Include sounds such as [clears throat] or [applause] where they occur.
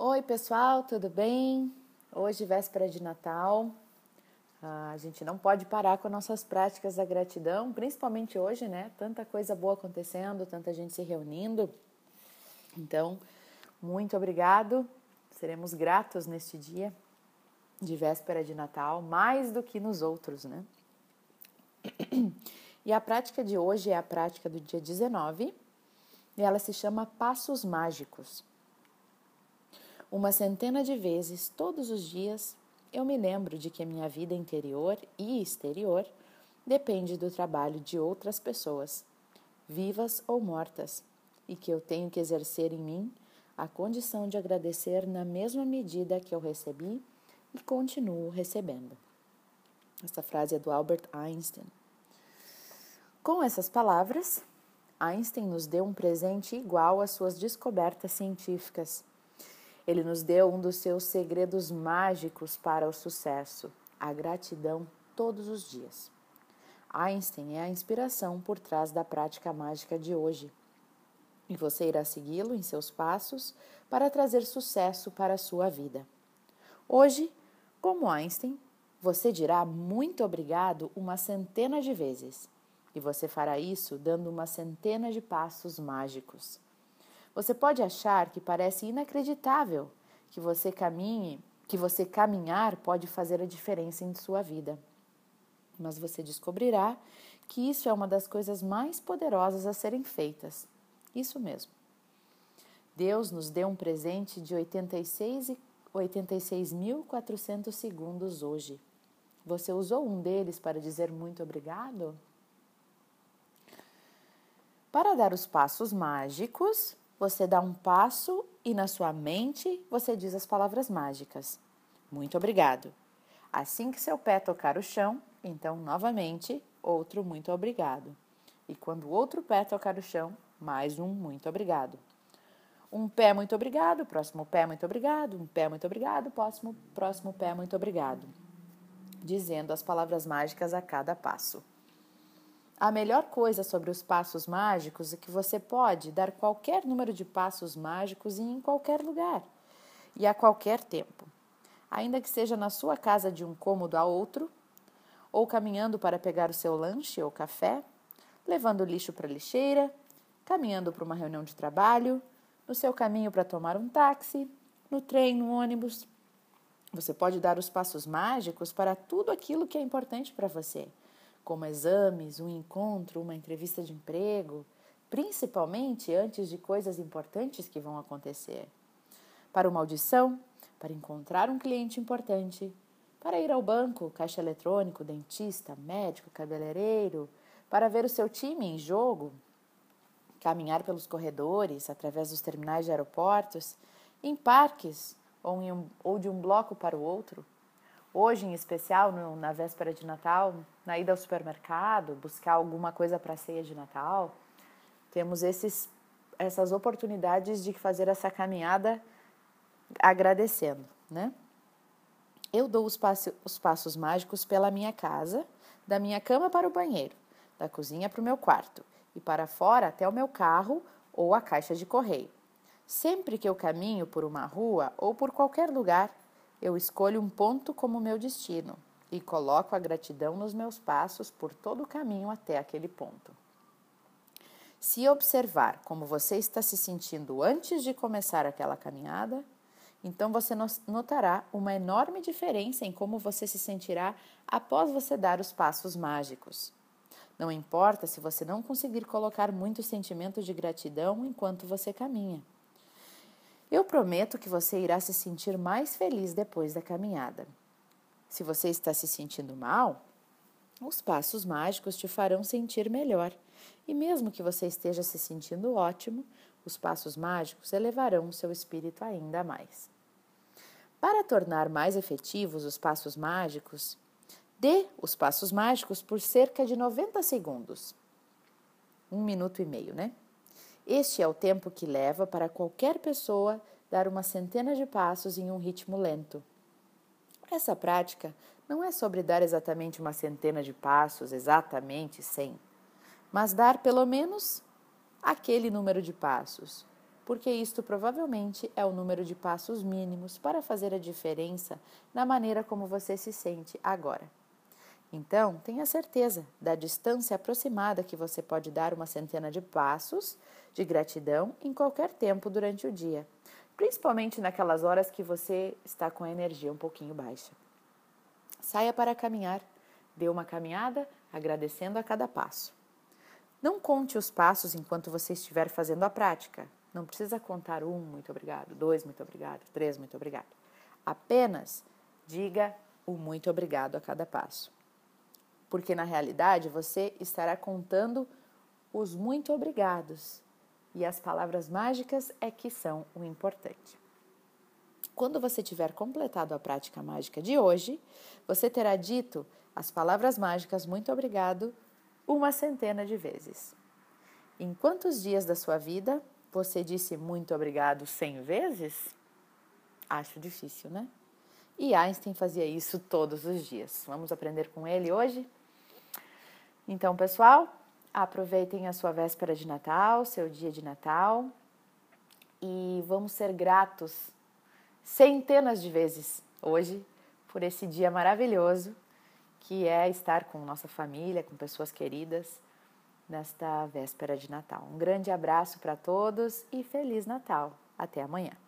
Oi, pessoal, tudo bem? Hoje, véspera de Natal, a gente não pode parar com nossas práticas da gratidão, principalmente hoje, né? Tanta coisa boa acontecendo, tanta gente se reunindo. Então, muito obrigado. Seremos gratos neste dia de véspera de Natal, mais do que nos outros, né? [clears throat] E a prática de hoje é a prática do dia 19 e ela se chama Passos Mágicos. Uma centena de vezes, todos os dias, eu me lembro de que minha vida interior e exterior depende do trabalho de outras pessoas, vivas ou mortas, e que eu tenho que exercer em mim a condição de agradecer na mesma medida que eu recebi e continuo recebendo. Essa frase é do Albert Einstein. Com essas palavras, Einstein nos deu um presente igual às suas descobertas científicas. Ele nos deu um dos seus segredos mágicos para o sucesso, a gratidão todos os dias. Einstein é a inspiração por trás da prática mágica de hoje. E você irá segui-lo em seus passos para trazer sucesso para a sua vida. Hoje, como Einstein, você dirá muito obrigado uma centena de vezes. E você fará isso dando uma centena de passos mágicos. Você pode achar que parece inacreditável que você caminhe, que você caminhar pode fazer a diferença em sua vida. Mas você descobrirá que isso é uma das coisas mais poderosas a serem feitas. Isso mesmo. Deus nos deu um presente de 86 86.400 segundos hoje. Você usou um deles para dizer muito obrigado? Para dar os passos mágicos, você dá um passo e na sua mente você diz as palavras mágicas. Muito obrigado. Assim que seu pé tocar o chão, então novamente outro muito obrigado. E quando o outro pé tocar o chão, mais um muito obrigado. Um pé muito obrigado, próximo pé muito obrigado, um pé muito obrigado, próximo, próximo pé muito obrigado. Dizendo as palavras mágicas a cada passo. A melhor coisa sobre os passos mágicos é que você pode dar qualquer número de passos mágicos em qualquer lugar e a qualquer tempo, ainda que seja na sua casa de um cômodo a outro, ou caminhando para pegar o seu lanche ou café, levando lixo para a lixeira, caminhando para uma reunião de trabalho, no seu caminho para tomar um táxi, no trem, no ônibus. Você pode dar os passos mágicos para tudo aquilo que é importante para você como exames, um encontro, uma entrevista de emprego, principalmente antes de coisas importantes que vão acontecer. Para uma audição, para encontrar um cliente importante, para ir ao banco, caixa eletrônico, dentista, médico, cabeleireiro, para ver o seu time em jogo, caminhar pelos corredores, através dos terminais de aeroportos, em parques ou, um, ou de um bloco para o outro Hoje, em especial, no, na véspera de Natal, na ida ao supermercado, buscar alguma coisa para a ceia de Natal, temos esses, essas oportunidades de fazer essa caminhada agradecendo, né? Eu dou os, passo, os passos mágicos pela minha casa, da minha cama para o banheiro, da cozinha para o meu quarto e para fora até o meu carro ou a caixa de correio. Sempre que eu caminho por uma rua ou por qualquer lugar, eu escolho um ponto como meu destino e coloco a gratidão nos meus passos por todo o caminho até aquele ponto. Se observar como você está se sentindo antes de começar aquela caminhada, então você notará uma enorme diferença em como você se sentirá após você dar os passos mágicos. Não importa se você não conseguir colocar muito sentimento de gratidão enquanto você caminha. Eu prometo que você irá se sentir mais feliz depois da caminhada. Se você está se sentindo mal, os passos mágicos te farão sentir melhor. E mesmo que você esteja se sentindo ótimo, os passos mágicos elevarão o seu espírito ainda mais. Para tornar mais efetivos os passos mágicos, dê os passos mágicos por cerca de 90 segundos. Um minuto e meio, né? Este é o tempo que leva para qualquer pessoa dar uma centena de passos em um ritmo lento. Essa prática não é sobre dar exatamente uma centena de passos, exatamente 100, mas dar pelo menos aquele número de passos, porque isto provavelmente é o número de passos mínimos para fazer a diferença na maneira como você se sente agora. Então, tenha certeza da distância aproximada que você pode dar uma centena de passos de gratidão em qualquer tempo durante o dia, principalmente naquelas horas que você está com a energia um pouquinho baixa. Saia para caminhar, dê uma caminhada agradecendo a cada passo. Não conte os passos enquanto você estiver fazendo a prática. Não precisa contar um, muito obrigado, dois, muito obrigado, três, muito obrigado. Apenas diga o muito obrigado a cada passo porque na realidade você estará contando os muito obrigados e as palavras mágicas é que são o importante. Quando você tiver completado a prática mágica de hoje, você terá dito as palavras mágicas muito obrigado uma centena de vezes. Em quantos dias da sua vida você disse muito obrigado cem vezes? Acho difícil, né? E Einstein fazia isso todos os dias. Vamos aprender com ele hoje? Então, pessoal, aproveitem a sua véspera de Natal, seu dia de Natal e vamos ser gratos centenas de vezes hoje por esse dia maravilhoso que é estar com nossa família, com pessoas queridas nesta véspera de Natal. Um grande abraço para todos e Feliz Natal! Até amanhã!